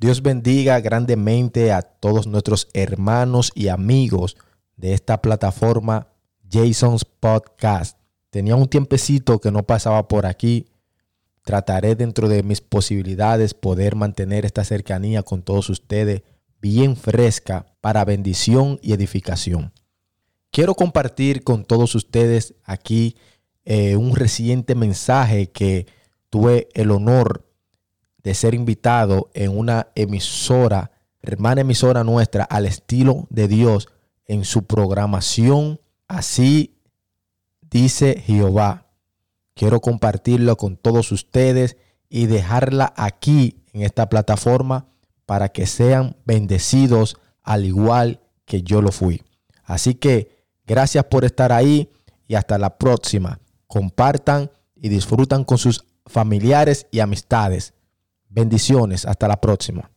Dios bendiga grandemente a todos nuestros hermanos y amigos de esta plataforma Jason's Podcast. Tenía un tiempecito que no pasaba por aquí. Trataré dentro de mis posibilidades poder mantener esta cercanía con todos ustedes bien fresca para bendición y edificación. Quiero compartir con todos ustedes aquí eh, un reciente mensaje que tuve el honor de ser invitado en una emisora, hermana emisora nuestra, al estilo de Dios en su programación. Así dice Jehová. Quiero compartirlo con todos ustedes y dejarla aquí en esta plataforma para que sean bendecidos al igual que yo lo fui. Así que gracias por estar ahí y hasta la próxima. Compartan y disfrutan con sus familiares y amistades. Bendiciones, hasta la próxima.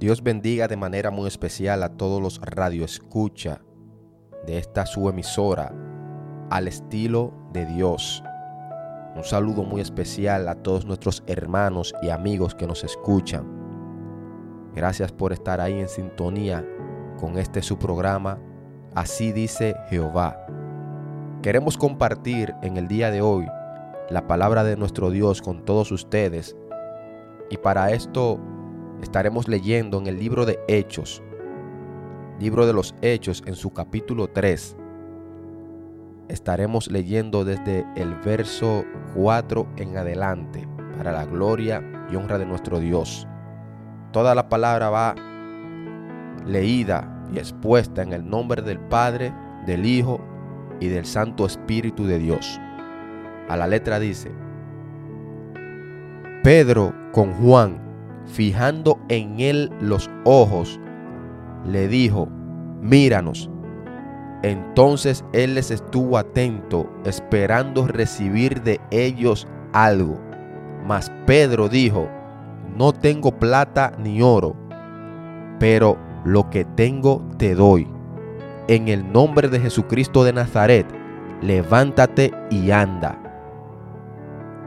Dios bendiga de manera muy especial a todos los radioescucha de esta su emisora al estilo de Dios. Un saludo muy especial a todos nuestros hermanos y amigos que nos escuchan. Gracias por estar ahí en sintonía con este su programa. Así dice Jehová. Queremos compartir en el día de hoy la palabra de nuestro Dios con todos ustedes. Y para esto estaremos leyendo en el libro de Hechos, libro de los Hechos en su capítulo 3. Estaremos leyendo desde el verso 4 en adelante para la gloria y honra de nuestro Dios. Toda la palabra va leída y expuesta en el nombre del Padre, del Hijo y del Santo Espíritu de Dios a la letra dice, Pedro con Juan, fijando en él los ojos, le dijo, míranos. Entonces él les estuvo atento, esperando recibir de ellos algo. Mas Pedro dijo, no tengo plata ni oro, pero lo que tengo te doy. En el nombre de Jesucristo de Nazaret, levántate y anda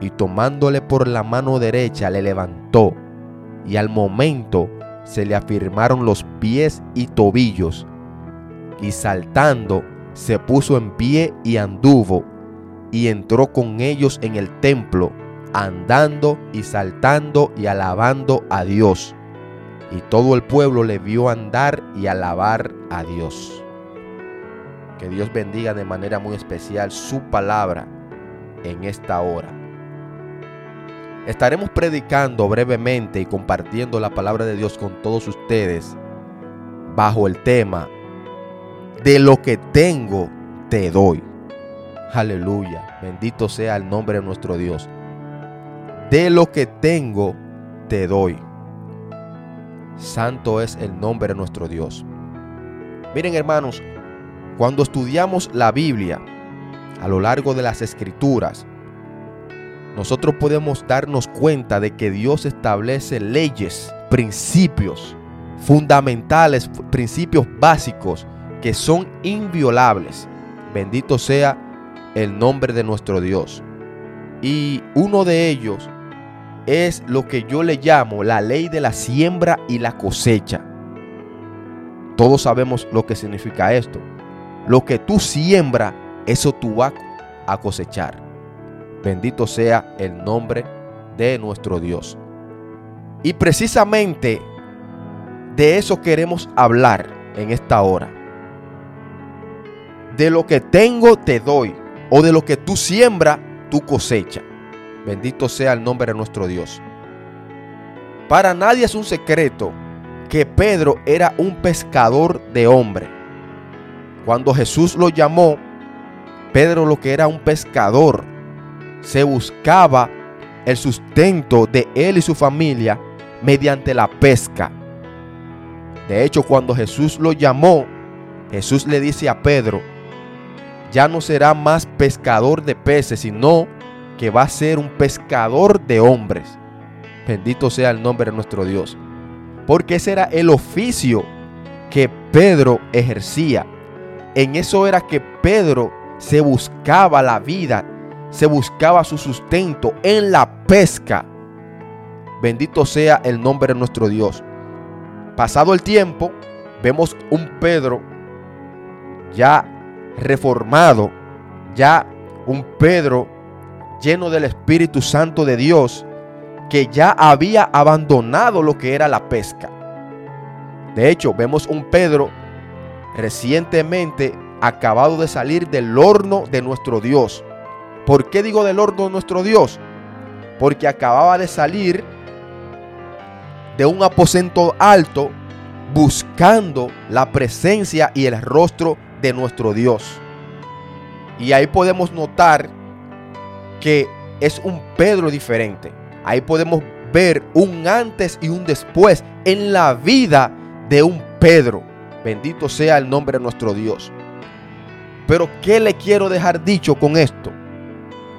y tomándole por la mano derecha le levantó, y al momento se le afirmaron los pies y tobillos, y saltando se puso en pie y anduvo, y entró con ellos en el templo, andando y saltando y alabando a Dios. Y todo el pueblo le vio andar y alabar a Dios. Que Dios bendiga de manera muy especial su palabra en esta hora. Estaremos predicando brevemente y compartiendo la palabra de Dios con todos ustedes bajo el tema de lo que tengo te doy. Aleluya. Bendito sea el nombre de nuestro Dios. De lo que tengo te doy. Santo es el nombre de nuestro Dios. Miren hermanos, cuando estudiamos la Biblia a lo largo de las escrituras, nosotros podemos darnos cuenta de que Dios establece leyes, principios fundamentales, principios básicos que son inviolables. Bendito sea el nombre de nuestro Dios. Y uno de ellos es lo que yo le llamo la ley de la siembra y la cosecha. Todos sabemos lo que significa esto. Lo que tú siembra, eso tú vas a cosechar. Bendito sea el nombre de nuestro Dios. Y precisamente de eso queremos hablar en esta hora. De lo que tengo te doy, o de lo que tú siembra, tú cosecha. Bendito sea el nombre de nuestro Dios. Para nadie es un secreto que Pedro era un pescador de hombre. Cuando Jesús lo llamó, Pedro lo que era un pescador se buscaba el sustento de él y su familia mediante la pesca. De hecho, cuando Jesús lo llamó, Jesús le dice a Pedro, ya no será más pescador de peces, sino que va a ser un pescador de hombres. Bendito sea el nombre de nuestro Dios. Porque ese era el oficio que Pedro ejercía. En eso era que Pedro se buscaba la vida se buscaba su sustento en la pesca. Bendito sea el nombre de nuestro Dios. Pasado el tiempo, vemos un Pedro ya reformado, ya un Pedro lleno del Espíritu Santo de Dios, que ya había abandonado lo que era la pesca. De hecho, vemos un Pedro recientemente acabado de salir del horno de nuestro Dios. ¿Por qué digo del horno nuestro Dios? Porque acababa de salir de un aposento alto buscando la presencia y el rostro de nuestro Dios. Y ahí podemos notar que es un Pedro diferente. Ahí podemos ver un antes y un después en la vida de un Pedro. Bendito sea el nombre de nuestro Dios. Pero ¿qué le quiero dejar dicho con esto?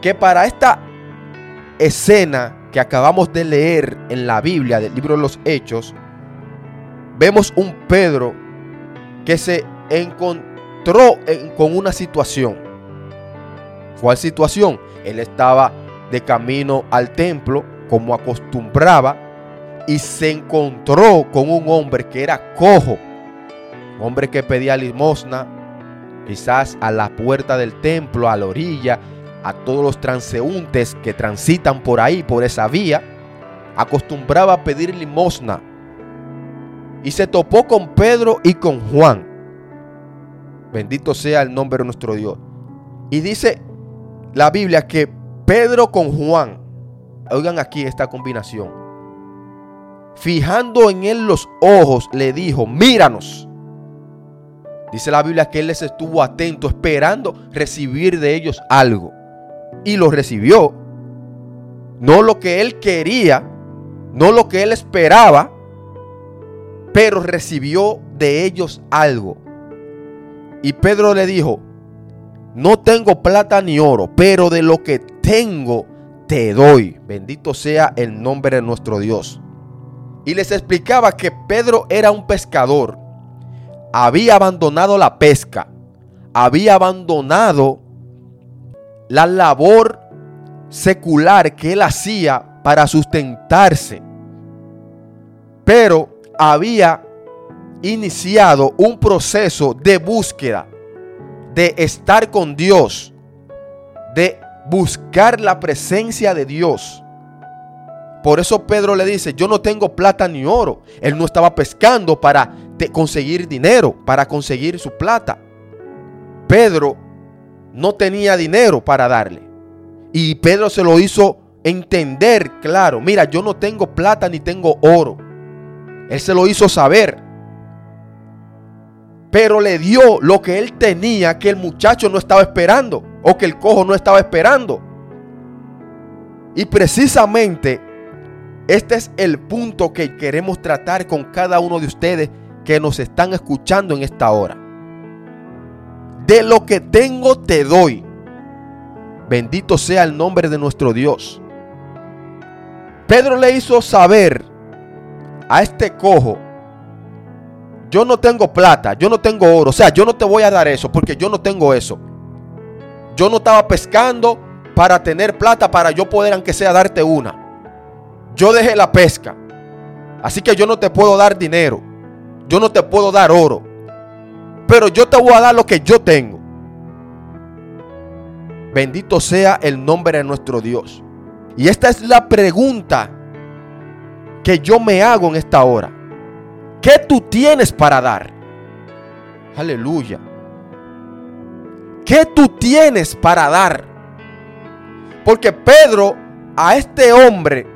Que para esta escena que acabamos de leer en la Biblia del libro de los Hechos, vemos un Pedro que se encontró con una situación. ¿Cuál situación? Él estaba de camino al templo como acostumbraba y se encontró con un hombre que era cojo, hombre que pedía limosna, quizás a la puerta del templo, a la orilla, a todos los transeúntes que transitan por ahí, por esa vía, acostumbraba a pedir limosna. Y se topó con Pedro y con Juan. Bendito sea el nombre de nuestro Dios. Y dice la Biblia que Pedro con Juan, oigan aquí esta combinación, fijando en él los ojos, le dijo, míranos. Dice la Biblia que él les estuvo atento, esperando recibir de ellos algo. Y lo recibió. No lo que él quería, no lo que él esperaba, pero recibió de ellos algo. Y Pedro le dijo, no tengo plata ni oro, pero de lo que tengo te doy. Bendito sea el nombre de nuestro Dios. Y les explicaba que Pedro era un pescador había abandonado la pesca, había abandonado la labor secular que él hacía para sustentarse, pero había iniciado un proceso de búsqueda, de estar con Dios, de buscar la presencia de Dios. Por eso Pedro le dice, yo no tengo plata ni oro. Él no estaba pescando para conseguir dinero, para conseguir su plata. Pedro no tenía dinero para darle. Y Pedro se lo hizo entender claro. Mira, yo no tengo plata ni tengo oro. Él se lo hizo saber. Pero le dio lo que él tenía que el muchacho no estaba esperando. O que el cojo no estaba esperando. Y precisamente este es el punto que queremos tratar con cada uno de ustedes que nos están escuchando en esta hora. De lo que tengo te doy. Bendito sea el nombre de nuestro Dios. Pedro le hizo saber a este cojo, yo no tengo plata, yo no tengo oro, o sea, yo no te voy a dar eso porque yo no tengo eso. Yo no estaba pescando para tener plata para yo poder aunque sea darte una. Yo dejé la pesca. Así que yo no te puedo dar dinero. Yo no te puedo dar oro. Pero yo te voy a dar lo que yo tengo. Bendito sea el nombre de nuestro Dios. Y esta es la pregunta que yo me hago en esta hora. ¿Qué tú tienes para dar? Aleluya. ¿Qué tú tienes para dar? Porque Pedro a este hombre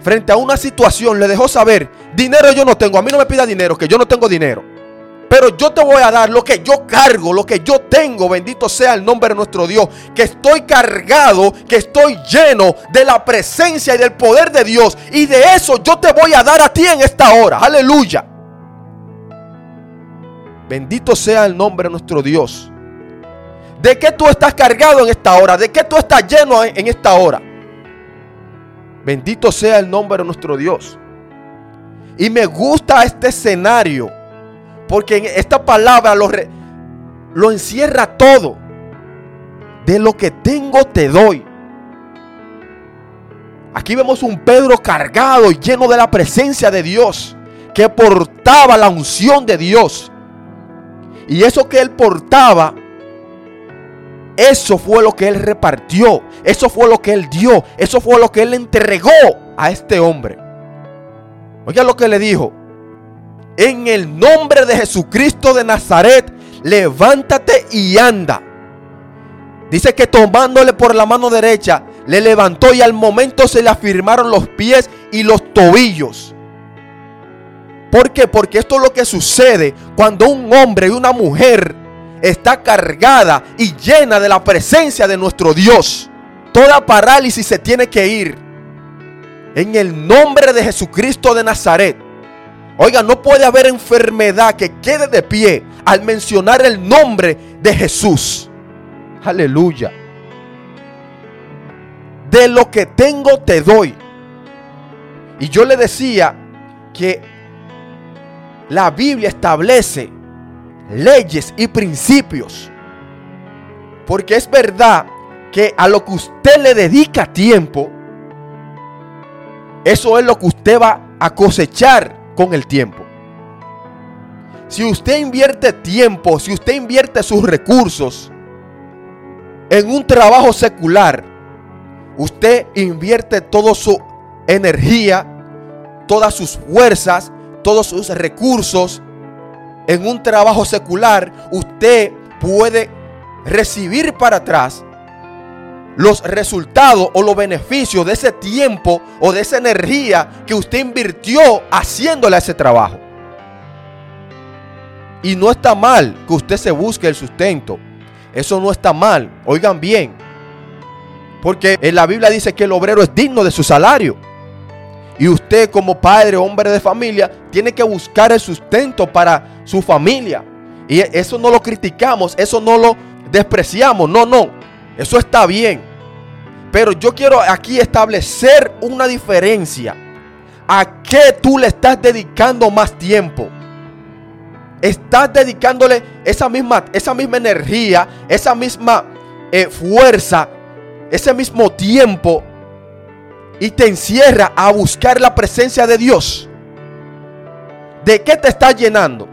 frente a una situación le dejó saber, dinero yo no tengo, a mí no me pida dinero, que yo no tengo dinero. Pero yo te voy a dar lo que yo cargo, lo que yo tengo, bendito sea el nombre de nuestro Dios, que estoy cargado, que estoy lleno de la presencia y del poder de Dios. Y de eso yo te voy a dar a ti en esta hora. Aleluya. Bendito sea el nombre de nuestro Dios. ¿De qué tú estás cargado en esta hora? ¿De qué tú estás lleno en esta hora? Bendito sea el nombre de nuestro Dios. Y me gusta este escenario. Porque en esta palabra lo, lo encierra todo. De lo que tengo te doy. Aquí vemos un Pedro cargado y lleno de la presencia de Dios, que portaba la unción de Dios. Y eso que él portaba, eso fue lo que él repartió, eso fue lo que él dio, eso fue lo que él entregó a este hombre. Oiga lo que le dijo. En el nombre de Jesucristo de Nazaret, levántate y anda. Dice que tomándole por la mano derecha, le levantó y al momento se le afirmaron los pies y los tobillos. ¿Por qué? Porque esto es lo que sucede cuando un hombre y una mujer está cargada y llena de la presencia de nuestro Dios. Toda parálisis se tiene que ir. En el nombre de Jesucristo de Nazaret. Oiga, no puede haber enfermedad que quede de pie al mencionar el nombre de Jesús. Aleluya. De lo que tengo te doy. Y yo le decía que la Biblia establece leyes y principios. Porque es verdad que a lo que usted le dedica tiempo, eso es lo que usted va a cosechar con el tiempo. Si usted invierte tiempo, si usted invierte sus recursos en un trabajo secular, usted invierte toda su energía, todas sus fuerzas, todos sus recursos en un trabajo secular, usted puede recibir para atrás los resultados o los beneficios de ese tiempo o de esa energía que usted invirtió haciéndole ese trabajo. Y no está mal que usted se busque el sustento. Eso no está mal. Oigan bien. Porque en la Biblia dice que el obrero es digno de su salario. Y usted como padre, hombre de familia, tiene que buscar el sustento para su familia. Y eso no lo criticamos, eso no lo despreciamos, no, no, eso está bien. Pero yo quiero aquí establecer una diferencia. ¿A qué tú le estás dedicando más tiempo? Estás dedicándole esa misma, esa misma energía, esa misma eh, fuerza, ese mismo tiempo y te encierra a buscar la presencia de Dios, ¿de qué te está llenando?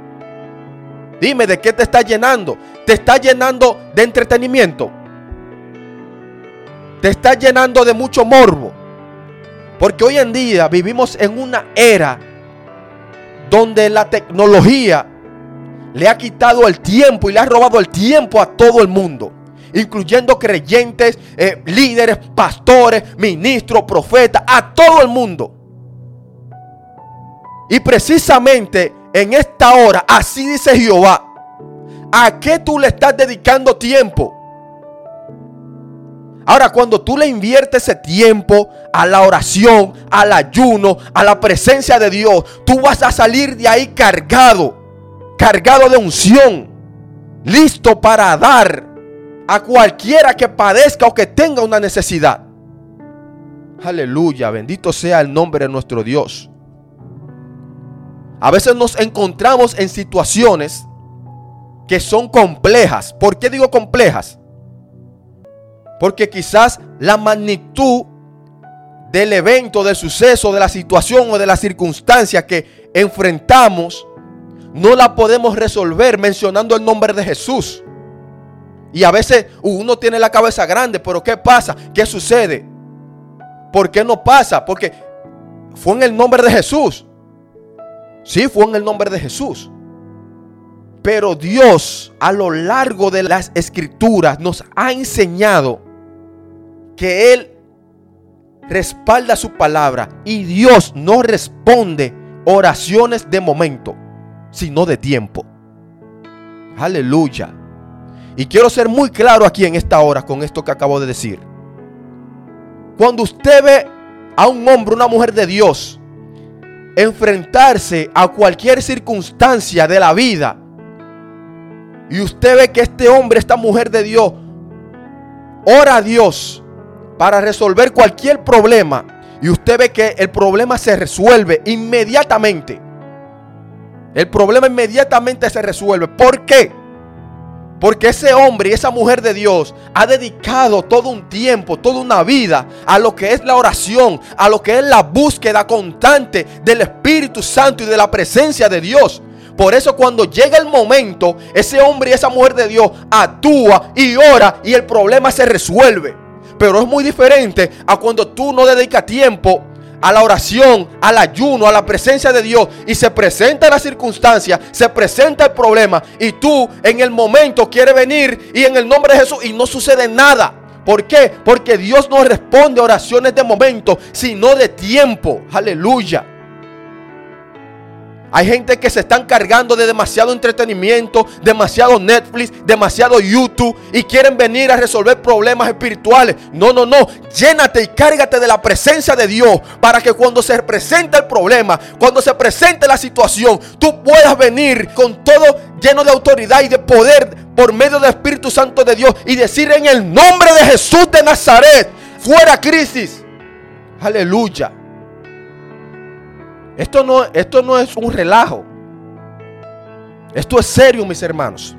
Dime, ¿de qué te está llenando? ¿Te está llenando de entretenimiento? ¿Te está llenando de mucho morbo? Porque hoy en día vivimos en una era donde la tecnología le ha quitado el tiempo y le ha robado el tiempo a todo el mundo incluyendo creyentes, eh, líderes, pastores, ministros, profetas, a todo el mundo. Y precisamente en esta hora, así dice Jehová, ¿a qué tú le estás dedicando tiempo? Ahora, cuando tú le inviertes ese tiempo a la oración, al ayuno, a la presencia de Dios, tú vas a salir de ahí cargado, cargado de unción, listo para dar a cualquiera que padezca o que tenga una necesidad. Aleluya, bendito sea el nombre de nuestro Dios. A veces nos encontramos en situaciones que son complejas. ¿Por qué digo complejas? Porque quizás la magnitud del evento, del suceso, de la situación o de la circunstancia que enfrentamos, no la podemos resolver mencionando el nombre de Jesús. Y a veces uno tiene la cabeza grande, pero ¿qué pasa? ¿Qué sucede? ¿Por qué no pasa? Porque fue en el nombre de Jesús. Sí, fue en el nombre de Jesús. Pero Dios a lo largo de las escrituras nos ha enseñado que Él respalda su palabra y Dios no responde oraciones de momento, sino de tiempo. Aleluya. Y quiero ser muy claro aquí en esta hora con esto que acabo de decir. Cuando usted ve a un hombre, una mujer de Dios, enfrentarse a cualquier circunstancia de la vida, y usted ve que este hombre, esta mujer de Dios, ora a Dios para resolver cualquier problema, y usted ve que el problema se resuelve inmediatamente. El problema inmediatamente se resuelve. ¿Por qué? Porque ese hombre y esa mujer de Dios ha dedicado todo un tiempo, toda una vida a lo que es la oración, a lo que es la búsqueda constante del Espíritu Santo y de la presencia de Dios. Por eso cuando llega el momento, ese hombre y esa mujer de Dios actúa y ora y el problema se resuelve. Pero es muy diferente a cuando tú no dedicas tiempo a la oración, al ayuno, a la presencia de Dios y se presenta la circunstancia, se presenta el problema y tú en el momento quieres venir y en el nombre de Jesús y no sucede nada. ¿Por qué? Porque Dios no responde a oraciones de momento, sino de tiempo. Aleluya. Hay gente que se están cargando de demasiado entretenimiento, demasiado Netflix, demasiado YouTube y quieren venir a resolver problemas espirituales. No, no, no. Llénate y cárgate de la presencia de Dios para que cuando se presente el problema, cuando se presente la situación, tú puedas venir con todo lleno de autoridad y de poder por medio del Espíritu Santo de Dios y decir en el nombre de Jesús de Nazaret, fuera crisis. Aleluya. Esto no, esto no es un relajo. Esto es serio, mis hermanos.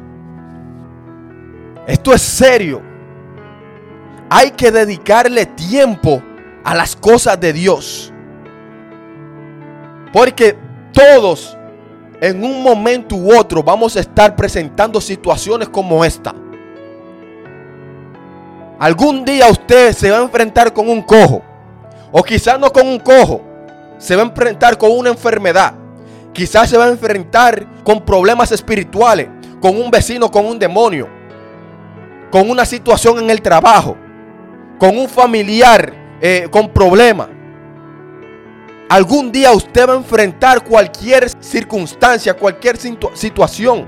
Esto es serio. Hay que dedicarle tiempo a las cosas de Dios. Porque todos en un momento u otro vamos a estar presentando situaciones como esta. Algún día usted se va a enfrentar con un cojo. O quizás no con un cojo se va a enfrentar con una enfermedad. Quizás se va a enfrentar con problemas espirituales, con un vecino, con un demonio, con una situación en el trabajo, con un familiar eh, con problemas. Algún día usted va a enfrentar cualquier circunstancia, cualquier situación.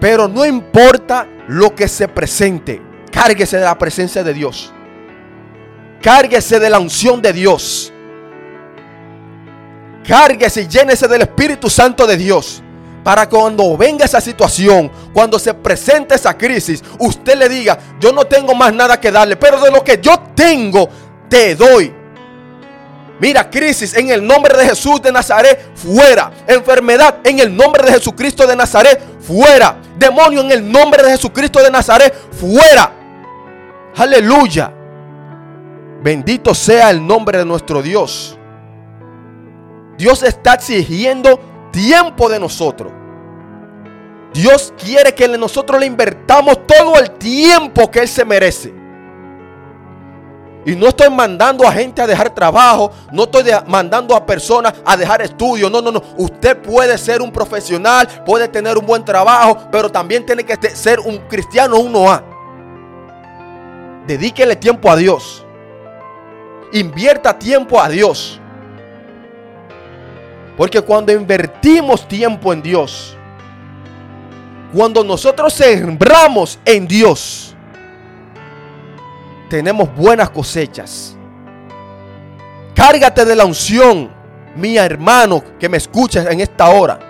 Pero no importa lo que se presente, cárguese de la presencia de Dios. Cárguese de la unción de Dios. Cárguese y llénese del Espíritu Santo de Dios. Para cuando venga esa situación, cuando se presente esa crisis, usted le diga, yo no tengo más nada que darle, pero de lo que yo tengo, te doy. Mira, crisis en el nombre de Jesús de Nazaret, fuera. Enfermedad en el nombre de Jesucristo de Nazaret, fuera. Demonio en el nombre de Jesucristo de Nazaret, fuera. Aleluya. Bendito sea el nombre de nuestro Dios. Dios está exigiendo tiempo de nosotros. Dios quiere que nosotros le invertamos todo el tiempo que Él se merece. Y no estoy mandando a gente a dejar trabajo, no estoy mandando a personas a dejar estudios. No, no, no. Usted puede ser un profesional, puede tener un buen trabajo, pero también tiene que ser un cristiano uno a Dedíquele tiempo a Dios. Invierta tiempo a Dios. Porque cuando invertimos tiempo en Dios, cuando nosotros sembramos en Dios, tenemos buenas cosechas. Cárgate de la unción, mi hermano que me escuchas en esta hora.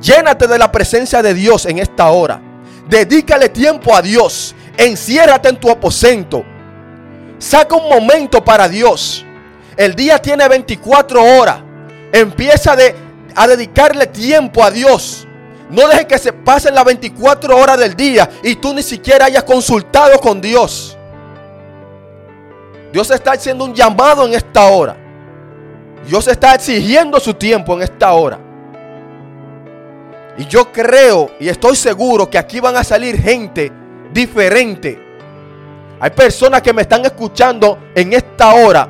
Llénate de la presencia de Dios en esta hora. Dedícale tiempo a Dios. Enciérrate en tu aposento. Saca un momento para Dios. El día tiene 24 horas. Empieza a dedicarle tiempo a Dios. No deje que se pasen las 24 horas del día y tú ni siquiera hayas consultado con Dios. Dios está haciendo un llamado en esta hora. Dios está exigiendo su tiempo en esta hora. Y yo creo y estoy seguro que aquí van a salir gente diferente. Hay personas que me están escuchando en esta hora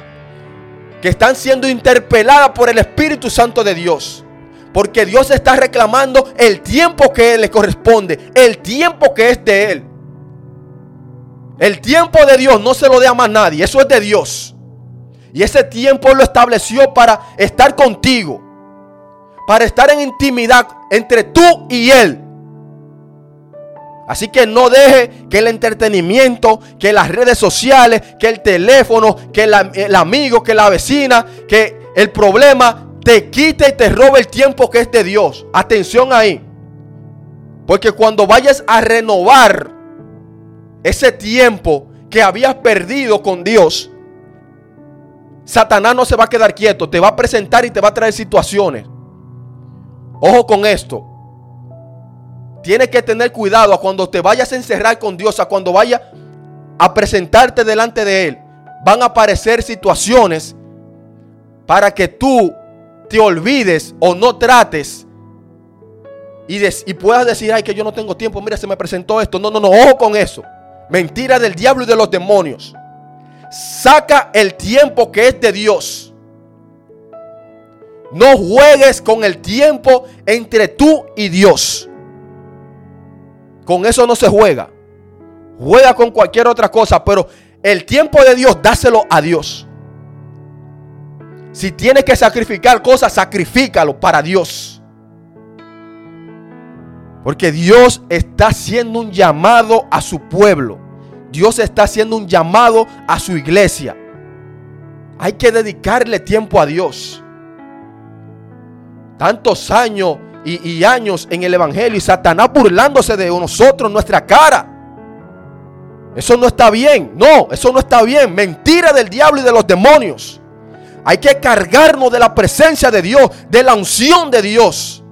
que están siendo interpeladas por el Espíritu Santo de Dios. Porque Dios está reclamando el tiempo que le corresponde, el tiempo que es de Él. El tiempo de Dios no se lo dé a más nadie, eso es de Dios. Y ese tiempo lo estableció para estar contigo, para estar en intimidad entre tú y Él. Así que no deje que el entretenimiento, que las redes sociales, que el teléfono, que el amigo, que la vecina, que el problema te quite y te robe el tiempo que es de Dios. Atención ahí. Porque cuando vayas a renovar ese tiempo que habías perdido con Dios, Satanás no se va a quedar quieto, te va a presentar y te va a traer situaciones. Ojo con esto. Tienes que tener cuidado a cuando te vayas a encerrar con Dios, a cuando vayas a presentarte delante de Él. Van a aparecer situaciones para que tú te olvides o no trates y, y, puedas decir, ay, que yo no tengo tiempo, mira, se me presentó esto. No, no, no, ojo con eso. Mentira del diablo y de los demonios. Saca el tiempo que es de Dios. No juegues con el tiempo entre tú y Dios. Con eso no se juega. Juega con cualquier otra cosa, pero el tiempo de Dios, dáselo a Dios. Si tienes que sacrificar cosas, sacrifícalo para Dios. Porque Dios está haciendo un llamado a su pueblo. Dios está haciendo un llamado a su iglesia. Hay que dedicarle tiempo a Dios. Tantos años y, años en el Evangelio y Satanás burlándose de nosotros, nuestra cara. Eso no está bien. No, eso no está bien. Mentira del diablo y de los demonios. Hay que cargarnos de la presencia de Dios, de la unción de Dios.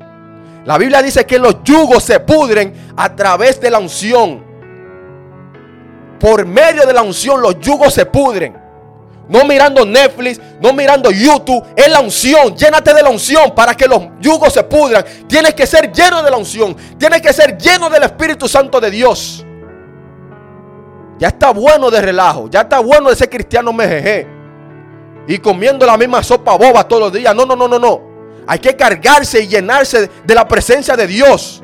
La Biblia dice que los yugos se pudren a través de la unción. Por medio de la unción los yugos se pudren. No mirando Netflix, no mirando YouTube. Es la unción. Llénate de la unción para que los yugos se pudran. Tienes que ser lleno de la unción. Tienes que ser lleno del Espíritu Santo de Dios. Ya está bueno de relajo. Ya está bueno de ser cristiano mejeje. Y comiendo la misma sopa boba todos los días. No, no, no, no, no. Hay que cargarse y llenarse de la presencia de Dios.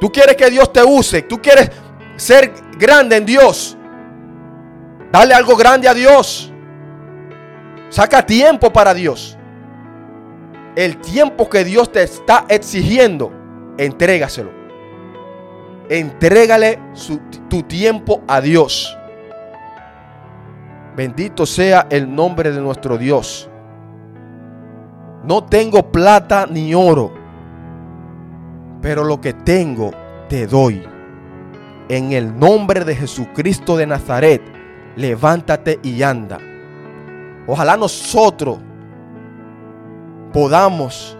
Tú quieres que Dios te use. Tú quieres ser grande en Dios. Dale algo grande a Dios. Saca tiempo para Dios. El tiempo que Dios te está exigiendo, entrégaselo. Entrégale tu tiempo a Dios. Bendito sea el nombre de nuestro Dios. No tengo plata ni oro, pero lo que tengo te doy. En el nombre de Jesucristo de Nazaret, levántate y anda. Ojalá nosotros podamos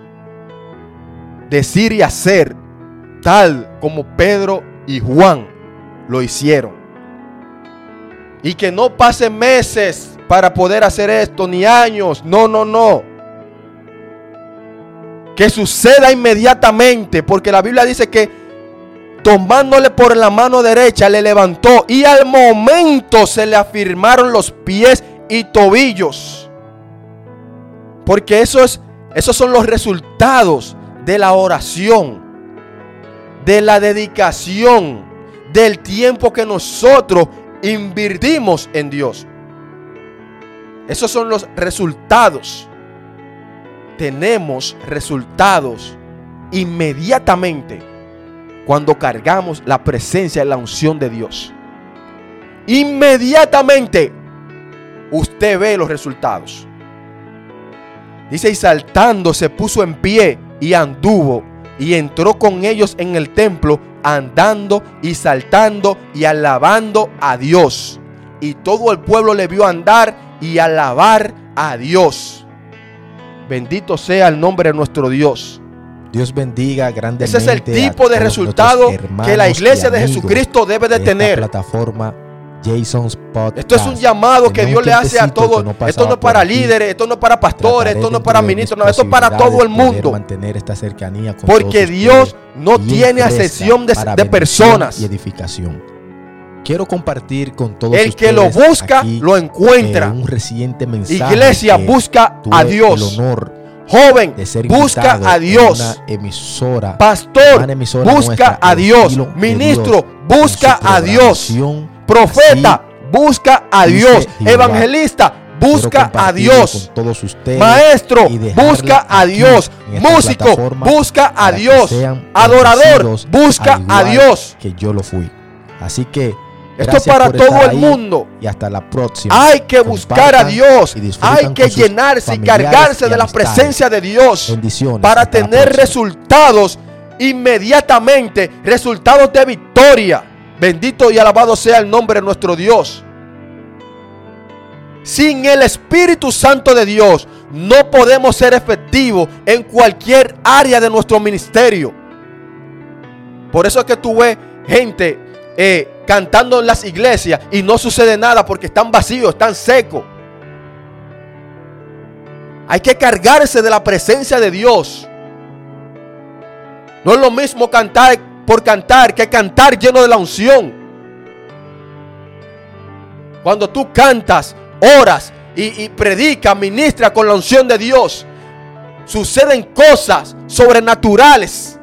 decir y hacer tal como Pedro y Juan lo hicieron. Y que no pasen meses para poder hacer esto, ni años. No, no, no. Que suceda inmediatamente, porque la Biblia dice que tomándole por la mano derecha le levantó y al momento se le afirmaron los pies y tobillos. Porque eso es, esos son los resultados de la oración de la dedicación, del tiempo que nosotros invertimos en Dios. Esos son los resultados. Tenemos resultados inmediatamente cuando cargamos la presencia y la unción de Dios. Inmediatamente usted ve los resultados. Dice, y saltando se puso en pie y anduvo y entró con ellos en el templo andando y saltando y alabando a Dios. Y todo el pueblo le vio andar y alabar a Dios. Bendito sea el nombre de nuestro Dios. Dios bendiga grandemente. Ese es el tipo de resultado que la iglesia de Jesucristo debe de, tener. plataforma Jason's Podcast. Esto es un llamado que Dios le hace a todos. esto no es para líderes, esto no es para pastores, esto no es para ministros, no, esto es para todo el mundo. Mantener esta cercanía Porque Dios no tiene asesión de, de personas y edificación. Quiero compartir con todos el que lo busca lo encuentra. un reciente mensaje. Iglesia busca a Dios. El honor Joven, busca a Dios. emisora, Pastor, busca a Dios. Ministro, busca a Dios. Profeta, busca a Dios. Evangelista, busca a Dios. Todos ustedes Maestro, busca a Dios. Músico, busca a Dios. Adorador, busca a Dios. Que yo lo fui. Así que esto es para todo el mundo. Y hasta la próxima. Hay que buscar a Dios. Hay que llenarse y cargarse de la presencia de Dios. Bendiciones. Para tener resultados inmediatamente. Resultados de victoria. Bendito y alabado sea el nombre de nuestro Dios. Sin el Espíritu Santo de Dios no podemos ser efectivos en cualquier área de nuestro ministerio. Por eso es que tú ves gente eh, cantando en las iglesias y no sucede nada porque están vacíos, están secos. Hay que cargarse de la presencia de Dios. No es lo mismo cantar por cantar que cantar lleno de la unción. Cuando tú cantas, oras y, y predicas, ministras con la unción de Dios, suceden cosas sobrenaturales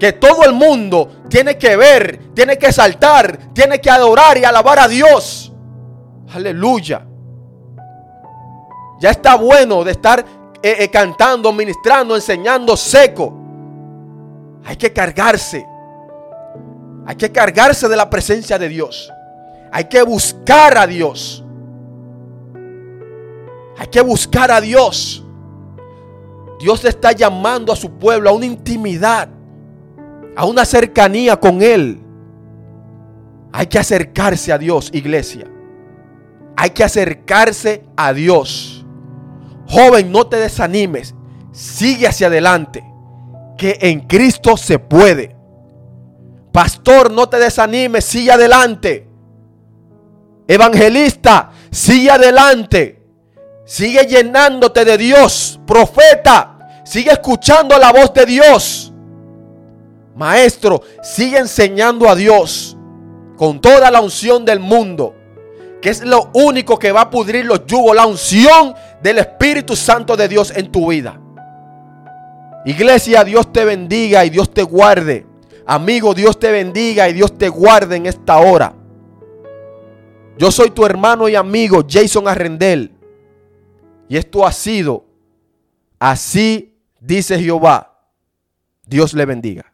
que todo el mundo tiene que ver, tiene que saltar, tiene que adorar y alabar a Dios. Aleluya. Ya está bueno de estar eh, eh, cantando, ministrando, enseñando seco. Hay que cargarse. Hay que cargarse de la presencia de Dios. Hay que buscar a Dios. Hay que buscar a Dios. Dios está llamando a su pueblo a una intimidad, a una cercanía con Él. Hay que acercarse a Dios, iglesia. Hay que acercarse a Dios. Joven, no te desanimes. Sigue hacia adelante. Que en Cristo se puede. Pastor, no te desanimes. Sigue adelante. Evangelista, sigue adelante. Sigue llenándote de Dios. Profeta, sigue escuchando la voz de Dios. Maestro, sigue enseñando a Dios con toda la unción del mundo, que es lo único que va a pudrir los yugos, la unción del Espíritu Santo de Dios en tu vida. Iglesia, Dios te bendiga y Dios te guarde. Amigo, Dios te bendiga y Dios te guarde en esta hora. Yo soy tu hermano y amigo Jason Arrendel. Y esto ha sido, así dice Jehová. Dios le bendiga.